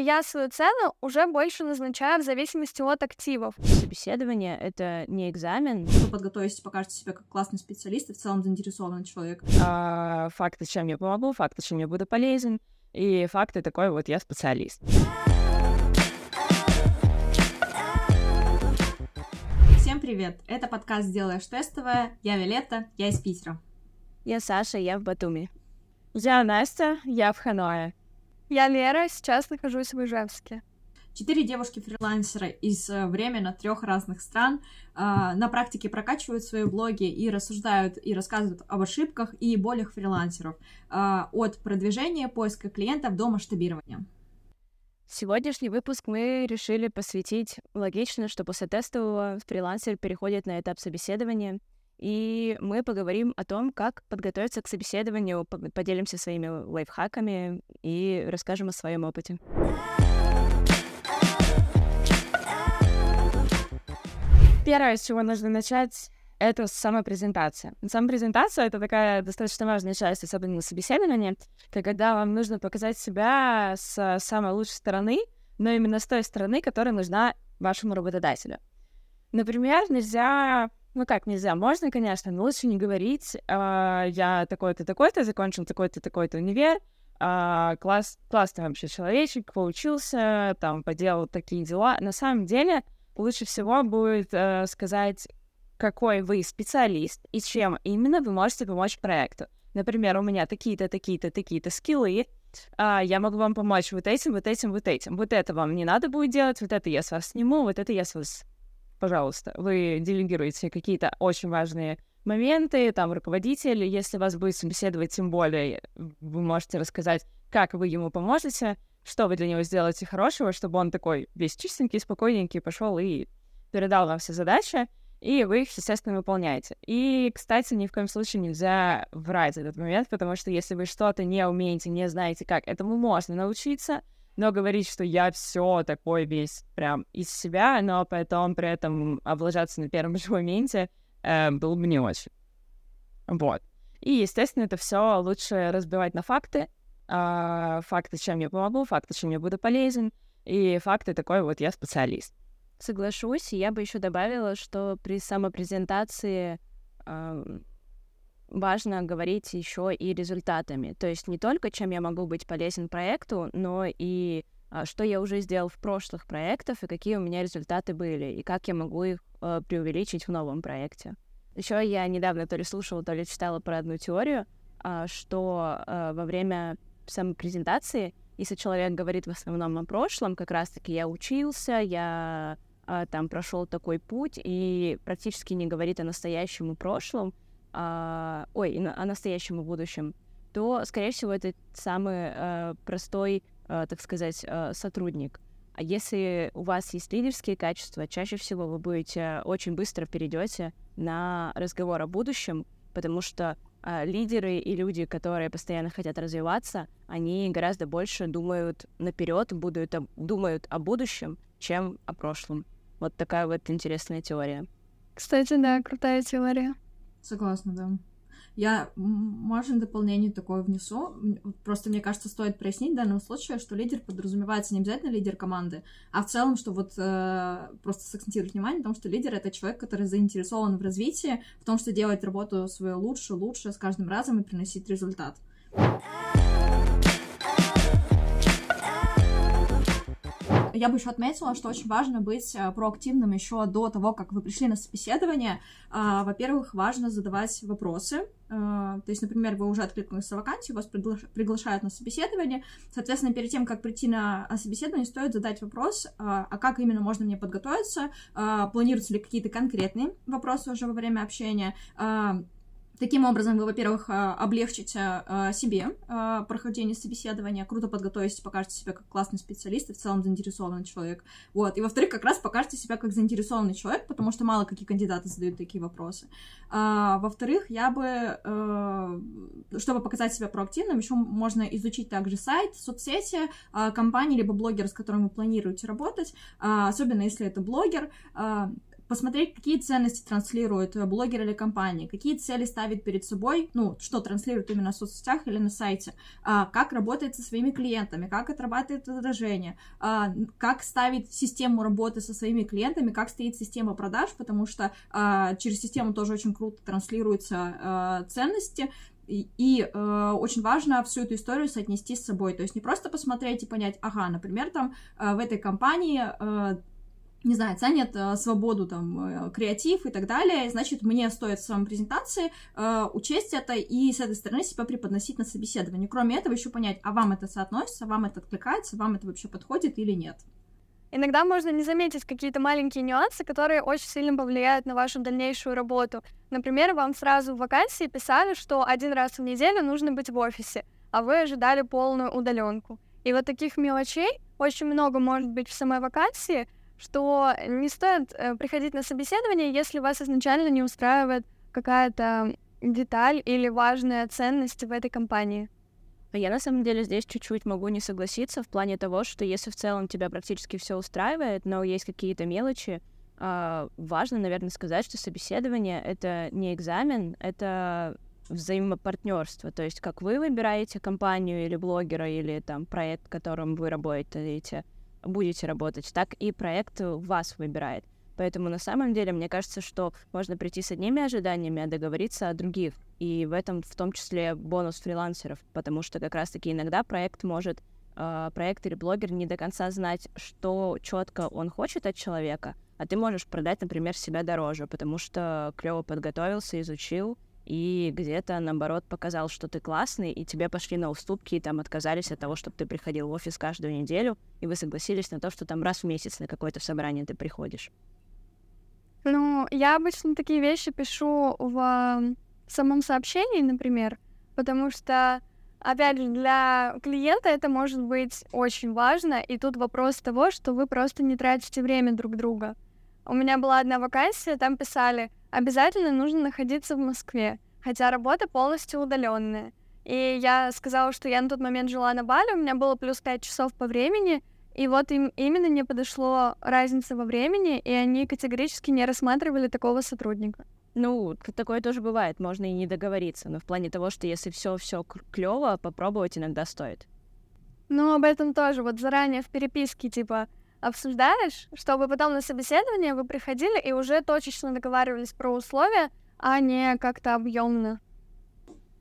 я свою цену уже больше назначаю в зависимости от активов. Собеседование — это не экзамен. Вы подготовитесь, покажете себя как классный специалист и в целом заинтересованный человек. А, факты, чем я помогу, факты, чем я буду полезен, и факты такой вот я специалист. Всем привет! Это подкаст «Сделаешь тестовое». Я Виолетта, я из Питера. Я Саша, я в Батуми. Я Настя, я в Ханое. Я Лера, сейчас нахожусь в Ижевске. Четыре девушки-фрилансера из э, временно трех разных стран э, на практике прокачивают свои блоги и рассуждают и рассказывают об ошибках и болях фрилансеров э, от продвижения, поиска клиентов до масштабирования. Сегодняшний выпуск мы решили посвятить логично, что после тестового фрилансер переходит на этап собеседования — и мы поговорим о том, как подготовиться к собеседованию, поделимся своими лайфхаками и расскажем о своем опыте. Первое, с чего нужно начать, это самопрезентация. Самопрезентация — это такая достаточно важная часть, особенно на собеседовании, когда вам нужно показать себя с самой лучшей стороны, но именно с той стороны, которая нужна вашему работодателю. Например, нельзя ну как нельзя? Можно, конечно, но лучше не говорить. А, я такой-то, такой-то, закончил такой-то, такой-то универ. А, класс, классный вообще человечек, поучился, там, поделал такие дела. На самом деле, лучше всего будет э, сказать, какой вы специалист и чем именно вы можете помочь проекту. Например, у меня такие-то, такие-то, такие-то скиллы, а, я могу вам помочь вот этим, вот этим, вот этим. Вот это вам не надо будет делать, вот это я с вас сниму, вот это я с вас пожалуйста, вы делегируете какие-то очень важные моменты, там, руководитель, если вас будет собеседовать, тем более вы можете рассказать, как вы ему поможете, что вы для него сделаете хорошего, чтобы он такой весь чистенький, спокойненький пошел и передал вам все задачи, и вы их, естественно, выполняете. И, кстати, ни в коем случае нельзя врать этот момент, потому что если вы что-то не умеете, не знаете как, этому можно научиться — но говорить, что я все такой весь прям из себя, но потом при этом облажаться на первом же моменте э, было бы не очень. Вот. И, естественно, это все лучше разбивать на факты. Э, факты, чем я помогу, факты, чем я буду полезен, и факты такой вот я специалист. Соглашусь, я бы еще добавила, что при самопрезентации э, важно говорить еще и результатами. То есть не только, чем я могу быть полезен проекту, но и а, что я уже сделал в прошлых проектах и какие у меня результаты были, и как я могу их э, преувеличить в новом проекте. Еще я недавно то ли слушала, то ли читала про одну теорию, э, что во время самопрезентации, если человек говорит в основном о прошлом, как раз-таки я учился, я там прошел такой путь и практически не говорит о настоящем и прошлом, а, ой, о настоящем и будущем, то, скорее всего, это самый э, простой, э, так сказать, э, сотрудник. А если у вас есть лидерские качества, чаще всего вы будете очень быстро перейдете на разговор о будущем, потому что э, лидеры и люди, которые постоянно хотят развиваться, они гораздо больше думают наперед, будут, думают о будущем, чем о прошлом. Вот такая вот интересная теория. Кстати, да, крутая теория. Согласна, да. Я, можно, дополнение такое внесу. Просто, мне кажется, стоит прояснить в данном случае, что лидер подразумевается не обязательно лидер команды, а в целом, что вот э, просто сакцентировать внимание на том, что лидер — это человек, который заинтересован в развитии, в том, что делать работу свою лучше, лучше с каждым разом и приносить результат. Я бы еще отметила, что очень важно быть э, проактивным еще до того, как вы пришли на собеседование. А, во-первых, важно задавать вопросы. А, то есть, например, вы уже откликнулись на вакансию, вас приглашают на собеседование. Соответственно, перед тем, как прийти на собеседование, стоит задать вопрос, а, а как именно можно мне подготовиться, планируются ли какие-то конкретные вопросы уже во время общения, Таким образом, вы, во-первых, а, облегчите а, себе а, прохождение собеседования, круто подготовите, покажете себя как классный специалист и в целом заинтересованный человек. Вот. И, во-вторых, как раз покажете себя как заинтересованный человек, потому что мало какие кандидаты задают такие вопросы. Во-вторых, я бы, чтобы показать себя проактивным, еще можно изучить также сайт, соцсети компании, либо блогера, с которым вы планируете работать, особенно если это блогер, посмотреть, какие ценности транслирует э, блогер или компания, какие цели ставит перед собой, ну, что транслирует именно в соцсетях или на сайте, а, как работает со своими клиентами, как отрабатывает возражения, а, как ставит систему работы со своими клиентами, как стоит система продаж, потому что а, через систему тоже очень круто транслируются ценности, и, и э, очень важно всю эту историю соотнести с собой. То есть не просто посмотреть и понять, ага, например, там э, в этой компании э, не знаю, ценят э, свободу, там, э, креатив и так далее, значит, мне стоит в своей презентации э, учесть это и с этой стороны себя преподносить на собеседовании. Кроме этого, еще понять, а вам это соотносится, вам это откликается, вам это вообще подходит или нет. Иногда можно не заметить какие-то маленькие нюансы, которые очень сильно повлияют на вашу дальнейшую работу. Например, вам сразу в вакансии писали, что один раз в неделю нужно быть в офисе, а вы ожидали полную удаленку. И вот таких мелочей очень много может быть в самой вакансии, что не стоит э, приходить на собеседование, если вас изначально не устраивает какая-то деталь или важная ценность в этой компании. А я на самом деле здесь чуть-чуть могу не согласиться в плане того, что если в целом тебя практически все устраивает, но есть какие-то мелочи, э, важно, наверное, сказать, что собеседование это не экзамен, это взаимопартнерство. То есть как вы выбираете компанию или блогера, или там проект, в котором вы работаете, будете работать, так и проект вас выбирает. Поэтому на самом деле мне кажется, что можно прийти с одними ожиданиями, а договориться о других. И в этом в том числе бонус фрилансеров, потому что как раз-таки иногда проект может, э, проект или блогер не до конца знать, что четко он хочет от человека, а ты можешь продать, например, себя дороже, потому что клево подготовился, изучил, и где-то, наоборот, показал, что ты классный, и тебе пошли на уступки, и там отказались от того, чтобы ты приходил в офис каждую неделю, и вы согласились на то, что там раз в месяц на какое-то собрание ты приходишь. Ну, я обычно такие вещи пишу в самом сообщении, например, потому что, опять же, для клиента это может быть очень важно, и тут вопрос того, что вы просто не тратите время друг друга. У меня была одна вакансия, там писали, обязательно нужно находиться в Москве, хотя работа полностью удаленная. И я сказала, что я на тот момент жила на Бали, у меня было плюс 5 часов по времени, и вот им именно не подошло разница во времени, и они категорически не рассматривали такого сотрудника. Ну, такое тоже бывает, можно и не договориться, но в плане того, что если все все клево, попробовать иногда стоит. Ну, об этом тоже вот заранее в переписке, типа, обсуждаешь, чтобы потом на собеседование вы приходили и уже точечно договаривались про условия, а не как-то объемно.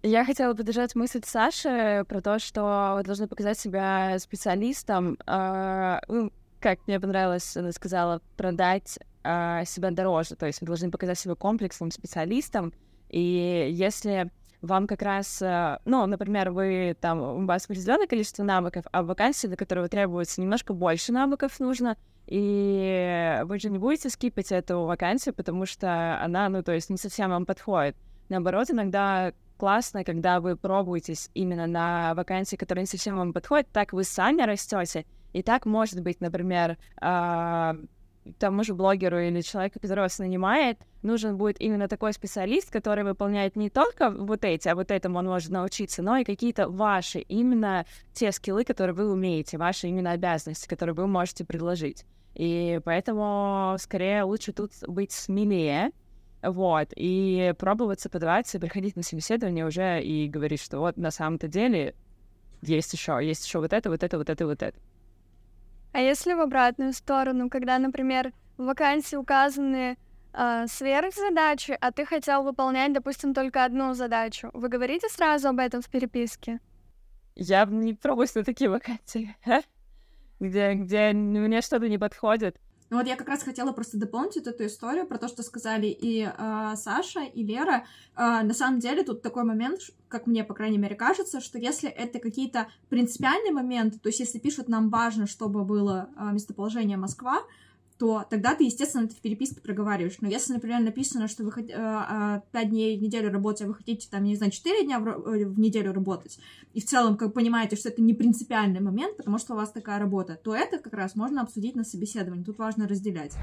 Я хотела поддержать мысль Саши про то, что вы должны показать себя специалистом. Э, ну, как мне понравилось, она сказала, продать э, себя дороже. То есть вы должны показать себя комплексным специалистом. И если вам как раз, э, ну, например, вы там, у вас определенное количество навыков, а вакансии, для которого требуется немножко больше навыков нужно, и вы же не будете скипать эту вакансию, потому что она, ну, то есть не совсем вам подходит. Наоборот, иногда классно, когда вы пробуетесь именно на вакансии, которые не совсем вам подходят, так вы сами растете, и так может быть, например, э, тому же блогеру или человеку, который вас нанимает, нужен будет именно такой специалист, который выполняет не только вот эти, а вот этому он может научиться, но и какие-то ваши, именно те скиллы, которые вы умеете, ваши именно обязанности, которые вы можете предложить. И поэтому скорее лучше тут быть смелее, вот, и пробоваться подаваться, приходить на собеседование уже и говорить, что вот на самом-то деле есть еще, есть еще вот это, вот это, вот это, вот это. А если в обратную сторону, когда, например, в вакансии указаны э, сверхзадачи, а ты хотел выполнять, допустим, только одну задачу, вы говорите сразу об этом в переписке? Я не пробую на такие вакансии, где, где мне что-то не подходит. Ну вот я как раз хотела просто дополнить эту историю про то, что сказали и э, Саша, и Лера. Э, на самом деле тут такой момент, как мне, по крайней мере, кажется, что если это какие-то принципиальные моменты, то есть если пишут нам важно, чтобы было э, местоположение Москва, то тогда ты, естественно, это в переписке проговариваешь. Но если, например, написано, что вы э, 5 дней в неделю работать, а вы хотите, там, не знаю, 4 дня в, э, в неделю работать, и в целом, как понимаете, что это не принципиальный момент, потому что у вас такая работа, то это как раз можно обсудить на собеседовании. Тут важно разделять.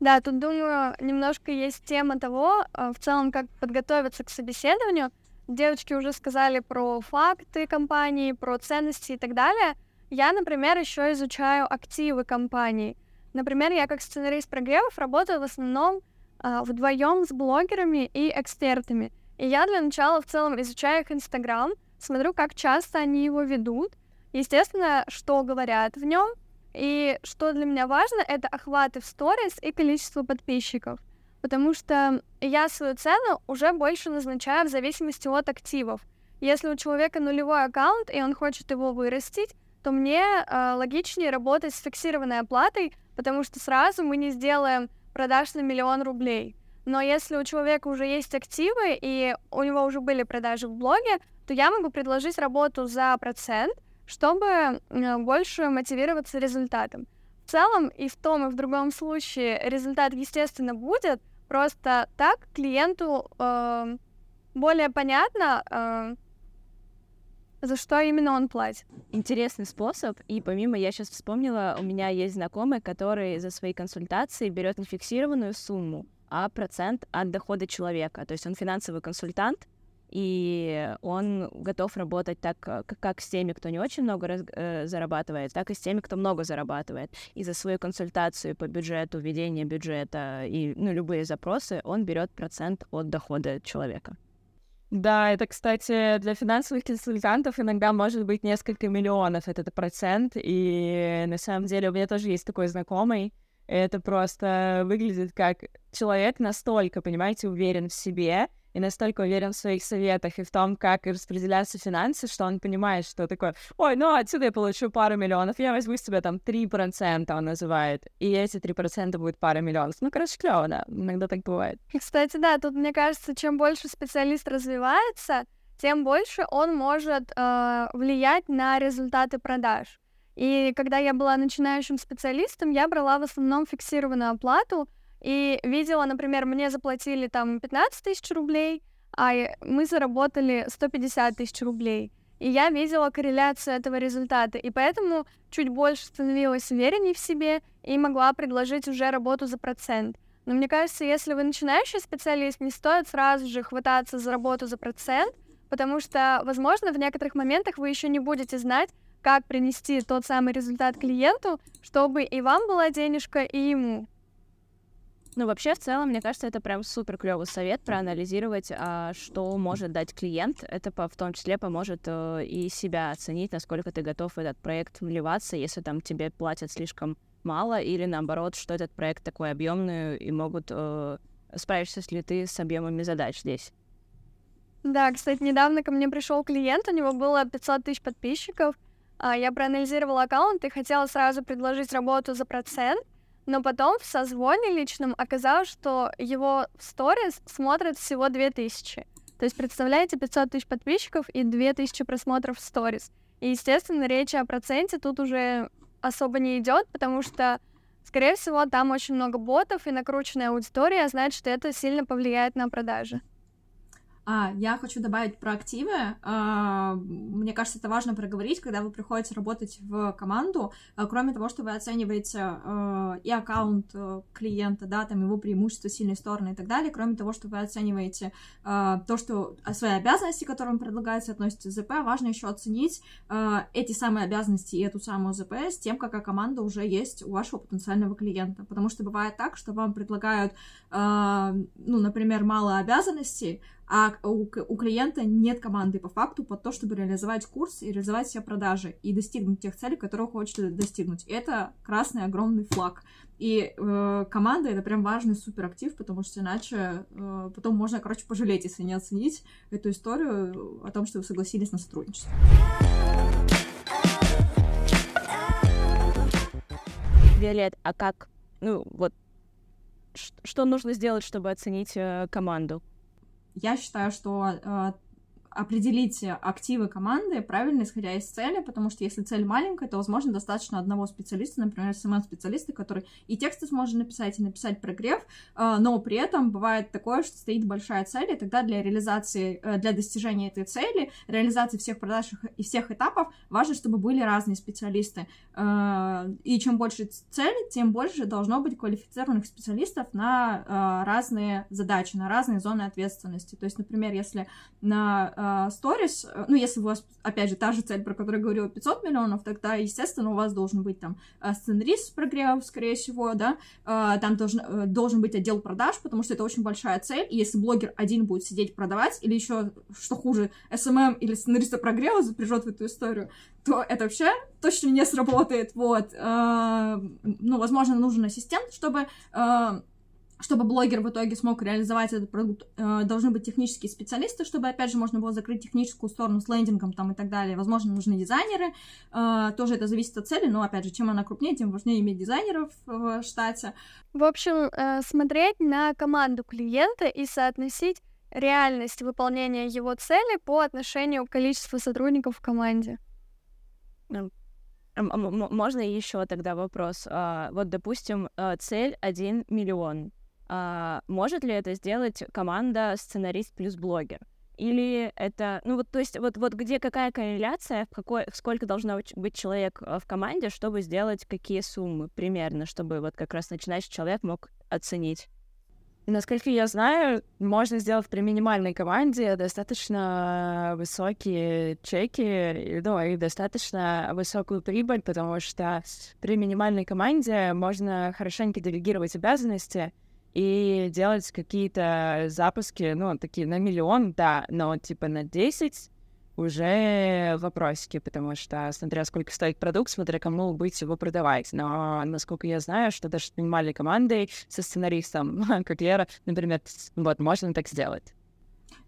Да, тут, думаю, немножко есть тема того, э, в целом, как подготовиться к собеседованию, Девочки уже сказали про факты компании, про ценности и так далее. Я, например, еще изучаю активы компаний. Например, я как сценарист прогревов работаю в основном э, вдвоем с блогерами и экспертами. И я для начала в целом изучаю их Инстаграм, смотрю, как часто они его ведут, естественно, что говорят в нем, и что для меня важно, это охваты в сторис и количество подписчиков. Потому что я свою цену уже больше назначаю в зависимости от активов. Если у человека нулевой аккаунт, и он хочет его вырастить, то мне э, логичнее работать с фиксированной оплатой, потому что сразу мы не сделаем продаж на миллион рублей. Но если у человека уже есть активы, и у него уже были продажи в блоге, то я могу предложить работу за процент, чтобы больше мотивироваться результатом. В целом и в том, и в другом случае результат, естественно, будет, просто так клиенту э, более понятно, э, за что именно он платит. Интересный способ. И помимо, я сейчас вспомнила, у меня есть знакомый, который за свои консультации берет не фиксированную сумму, а процент от дохода человека. То есть он финансовый консультант, и он готов работать так, э, как с теми, кто не очень много раз, э, зарабатывает, так и с теми, кто много зарабатывает. И за свою консультацию по бюджету, ведение бюджета и ну, любые запросы он берет процент от дохода человека. Да, это, кстати, для финансовых консультантов иногда может быть несколько миллионов этот процент, и на самом деле у меня тоже есть такой знакомый, это просто выглядит как человек настолько, понимаете, уверен в себе, и настолько уверен в своих советах и в том, как распределяются финансы, что он понимает, что такое, ой, ну отсюда я получу пару миллионов, я возьму с тебя там 3%, он называет, и эти 3% будет пара миллионов. Ну, короче, клево, да, иногда так бывает. Кстати, да, тут, мне кажется, чем больше специалист развивается, тем больше он может э, влиять на результаты продаж. И когда я была начинающим специалистом, я брала в основном фиксированную оплату, и видела, например, мне заплатили там 15 тысяч рублей, а мы заработали 150 тысяч рублей. И я видела корреляцию этого результата, и поэтому чуть больше становилась увереннее в себе и могла предложить уже работу за процент. Но мне кажется, если вы начинающий специалист, не стоит сразу же хвататься за работу за процент, потому что, возможно, в некоторых моментах вы еще не будете знать, как принести тот самый результат клиенту, чтобы и вам была денежка, и ему. Ну, вообще, в целом, мне кажется, это прям супер клевый совет проанализировать, а, что может дать клиент. Это по, в том числе поможет а, и себя оценить, насколько ты готов в этот проект вливаться, если там тебе платят слишком мало, или наоборот, что этот проект такой объемный, и могут а, справишься ли ты с объемами задач здесь. Да, кстати, недавно ко мне пришел клиент, у него было 500 тысяч подписчиков. Я проанализировала аккаунт и хотела сразу предложить работу за процент, но потом в созвоне личном оказалось, что его сторис смотрят всего 2000. То есть, представляете, 500 тысяч подписчиков и 2000 просмотров в сторис. И, естественно, речь о проценте тут уже особо не идет, потому что, скорее всего, там очень много ботов и накрученная аудитория, а значит, это сильно повлияет на продажи. А, я хочу добавить про активы. А, мне кажется, это важно проговорить, когда вы приходите работать в команду. А, кроме того, что вы оцениваете а, и аккаунт клиента, да, там его преимущества, сильные стороны и так далее. Кроме того, что вы оцениваете то, что свои обязанности, которые вам предлагаются, относятся к ЗП, важно еще оценить эти самые обязанности и эту самую ЗП с тем, какая команда уже есть у вашего потенциального клиента. Потому что бывает так, что вам предлагают, ну, например, мало обязанностей, а у, у клиента нет команды по факту под то, чтобы реализовать курс и реализовать все продажи и достигнуть тех целей, которые хочет достигнуть. Это красный огромный флаг. И э, команда это прям важный суперактив, потому что иначе э, потом можно, короче, пожалеть, если не оценить эту историю о том, что вы согласились на сотрудничество. Виолет, а как, ну вот, что нужно сделать, чтобы оценить э, команду? Я считаю, что э, определить активы команды правильно, исходя из цели, потому что если цель маленькая, то, возможно, достаточно одного специалиста, например, SMM-специалиста, который и тексты сможет написать, и написать прогрев, э, но при этом бывает такое, что стоит большая цель, и тогда для реализации, э, для достижения этой цели, реализации всех продаж и всех этапов, важно, чтобы были разные специалисты. Э, и чем больше цель, тем больше должно быть квалифицированных специалистов на разные задачи, на разные зоны ответственности. То есть, например, если на сторис, э, ну, если у вас, опять же, та же цель, про которую я говорила, 500 миллионов, тогда, естественно, у вас должен быть там э, сценарист с прогревом, скорее всего, да, э, там должен, э, должен быть отдел продаж, потому что это очень большая цель, и если блогер один будет сидеть продавать, или еще, что хуже, SMM или сценариста прогрева запряжет в эту историю, то это вообще точно не сработает, вот. Э, ну, возможно, нужен ассистент, чтобы э, чтобы блогер в итоге смог реализовать этот продукт, э, должны быть технические специалисты, чтобы, опять же, можно было закрыть техническую сторону с лендингом там и так далее. Возможно, нужны дизайнеры, э, тоже это зависит от цели, но, опять же, чем она крупнее, тем важнее иметь дизайнеров в штате. В общем, э, смотреть на команду клиента и соотносить реальность выполнения его цели по отношению к количеству сотрудников в команде. Можно еще тогда вопрос? А, вот, допустим, цель 1 миллион. А, может ли это сделать команда сценарист плюс блогер? Или это, ну вот, то есть, вот, вот где какая корреляция, в какой, сколько должно быть человек э, в команде, чтобы сделать какие суммы примерно, чтобы вот как раз начинающий человек мог оценить? Насколько я знаю, можно сделать при минимальной команде достаточно высокие чеки, ну, и достаточно высокую прибыль, потому что при минимальной команде можно хорошенько делегировать обязанности, и делать какие-то запуски, ну, такие на миллион, да, но типа на 10 уже вопросики, потому что смотря сколько стоит продукт, смотря кому быть его продавать. Но, насколько я знаю, что даже с минимальной командой, со сценаристом, как Лера, например, вот, можно так сделать.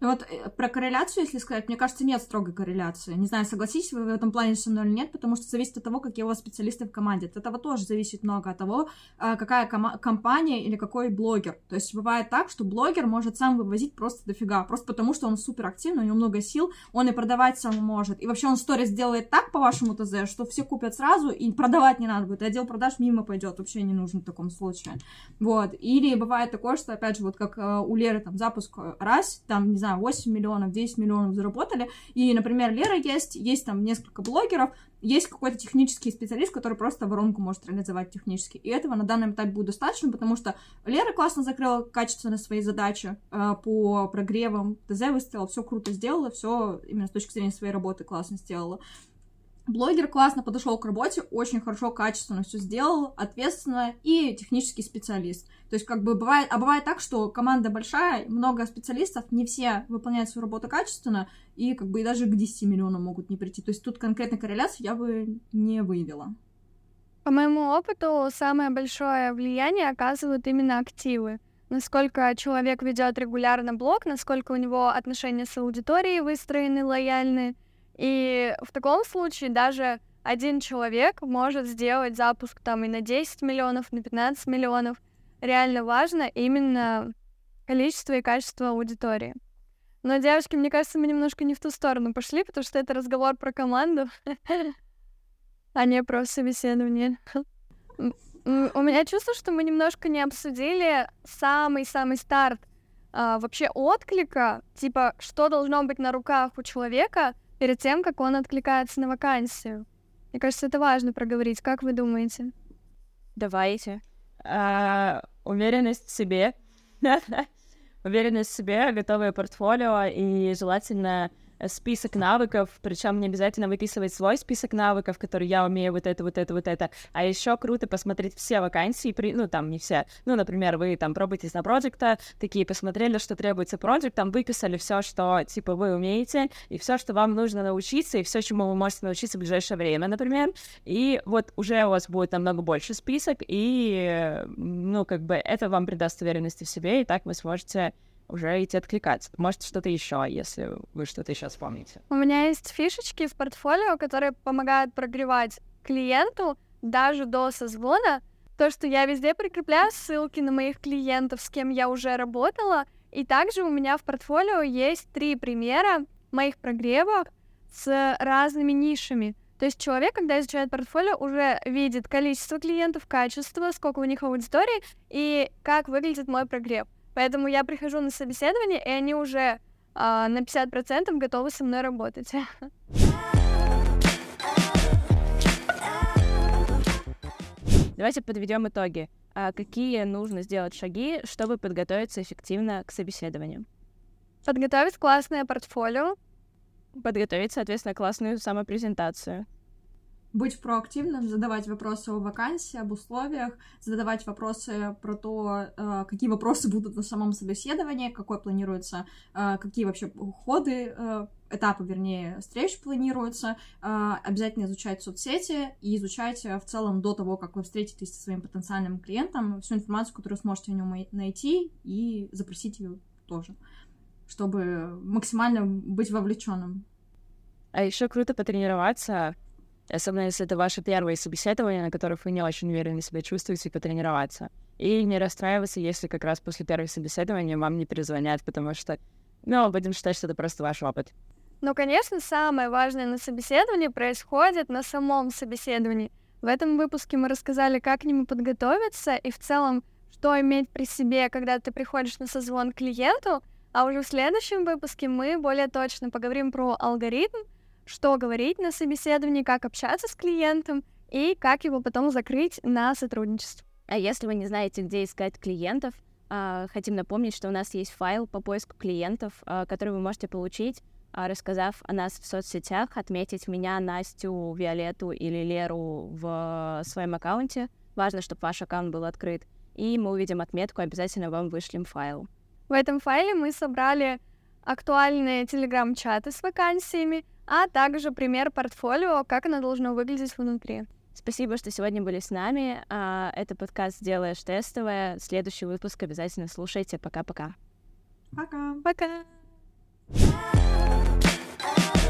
Вот э, про корреляцию, если сказать, мне кажется, нет строгой корреляции. Не знаю, согласитесь вы в этом плане со мной или нет, потому что зависит от того, какие у вас специалисты в команде. От этого тоже зависит много от того, а, какая ком- компания или какой блогер. То есть бывает так, что блогер может сам вывозить просто дофига, просто потому что он супер активный, у него много сил, он и продавать сам может. И вообще он сторис делает так по вашему ТЗ, что все купят сразу, и продавать не надо будет. И отдел продаж мимо пойдет, вообще не нужно в таком случае. Вот. Или бывает такое, что, опять же, вот как э, у Леры там запуск раз, там, не знаю, знаю, 8 миллионов, 10 миллионов заработали, и, например, Лера есть, есть там несколько блогеров, есть какой-то технический специалист, который просто воронку может реализовать технически. И этого на данном этапе будет достаточно, потому что Лера классно закрыла качественно свои задачи э, по прогревам, ТЗ выставила, все круто сделала, все именно с точки зрения своей работы классно сделала. Блогер классно подошел к работе, очень хорошо, качественно все сделал, ответственно и технический специалист. То есть, как бы бывает, а бывает так, что команда большая, много специалистов, не все выполняют свою работу качественно, и как бы и даже к 10 миллионам могут не прийти. То есть тут конкретной корреляции я бы не выявила. По моему опыту, самое большое влияние оказывают именно активы. Насколько человек ведет регулярно блог, насколько у него отношения с аудиторией выстроены, лояльны, и в таком случае даже один человек может сделать запуск там и на 10 миллионов, на 15 миллионов. Реально важно именно количество и качество аудитории. Но, девочки, мне кажется, мы немножко не в ту сторону пошли, потому что это разговор про команду, а не про собеседование. У меня чувство, что мы немножко не обсудили самый-самый старт а, вообще отклика, типа, что должно быть на руках у человека, перед тем, как он откликается на вакансию. Мне кажется, это важно проговорить. Как вы думаете? Давайте. А, уверенность в себе. уверенность в себе, готовое портфолио и желательно список навыков, причем не обязательно выписывать свой список навыков, который я умею вот это, вот это, вот это, а еще круто посмотреть все вакансии, при... ну там не все, ну например, вы там пробуетесь на проекта, такие посмотрели, что требуется проект, там выписали все, что типа вы умеете, и все, что вам нужно научиться, и все, чему вы можете научиться в ближайшее время, например, и вот уже у вас будет намного больше список, и ну как бы это вам придаст уверенности в себе, и так вы сможете уже идти откликаться. Может, что-то еще, если вы что-то еще вспомните. У меня есть фишечки в портфолио, которые помогают прогревать клиенту даже до созвона. То, что я везде прикрепляю ссылки на моих клиентов, с кем я уже работала. И также у меня в портфолио есть три примера моих прогревов с разными нишами. То есть человек, когда изучает портфолио, уже видит количество клиентов, качество, сколько у них аудитории и как выглядит мой прогрев. Поэтому я прихожу на собеседование, и они уже а, на 50% готовы со мной работать. Давайте подведем итоги. А какие нужно сделать шаги, чтобы подготовиться эффективно к собеседованию? Подготовить классное портфолио, Подготовить, соответственно, классную самопрезентацию быть проактивным, задавать вопросы о вакансии, об условиях, задавать вопросы про то, э, какие вопросы будут на самом собеседовании, какой планируется, э, какие вообще ходы, э, этапы, вернее, встреч планируются, обязательно изучать соцсети и изучать в целом до того, как вы встретитесь со своим потенциальным клиентом, всю информацию, которую сможете о нем найти и запросить ее тоже, чтобы максимально быть вовлеченным. А еще круто потренироваться особенно если это ваше первое собеседование, на которых вы не очень уверенно себя чувствуете, потренироваться. И не расстраиваться, если как раз после первого собеседования вам не перезвонят, потому что, ну, будем считать, что это просто ваш опыт. Ну, конечно, самое важное на собеседовании происходит на самом собеседовании. В этом выпуске мы рассказали, как к нему подготовиться и в целом, что иметь при себе, когда ты приходишь на созвон клиенту, а уже в следующем выпуске мы более точно поговорим про алгоритм, что говорить на собеседовании, как общаться с клиентом и как его потом закрыть на сотрудничество. А если вы не знаете, где искать клиентов, а, хотим напомнить, что у нас есть файл по поиску клиентов, а, который вы можете получить, а, рассказав о нас в соцсетях, отметить меня, Настю, Виолетту или Леру в своем аккаунте. Важно, чтобы ваш аккаунт был открыт. И мы увидим отметку, обязательно вам вышлем файл. В этом файле мы собрали актуальные телеграм-чаты с вакансиями, а также пример портфолио, как оно должно выглядеть внутри. Спасибо, что сегодня были с нами. А, это подкаст «Делаешь тестовое». Следующий выпуск обязательно слушайте. Пока-пока. Пока. Пока. Пока.